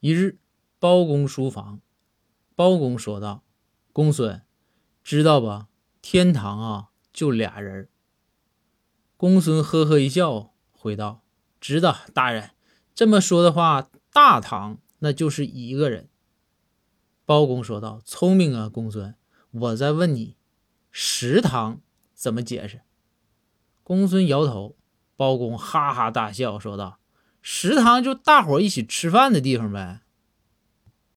一日，包公书房，包公说道：“公孙，知道吧？天堂啊，就俩人。”公孙呵呵一笑，回道：“知道，大人。这么说的话，大唐那就是一个人。”包公说道：“聪明啊，公孙。我再问你，食堂怎么解释？”公孙摇头。包公哈哈大笑，说道：“食堂就大伙一起吃饭的地方呗。”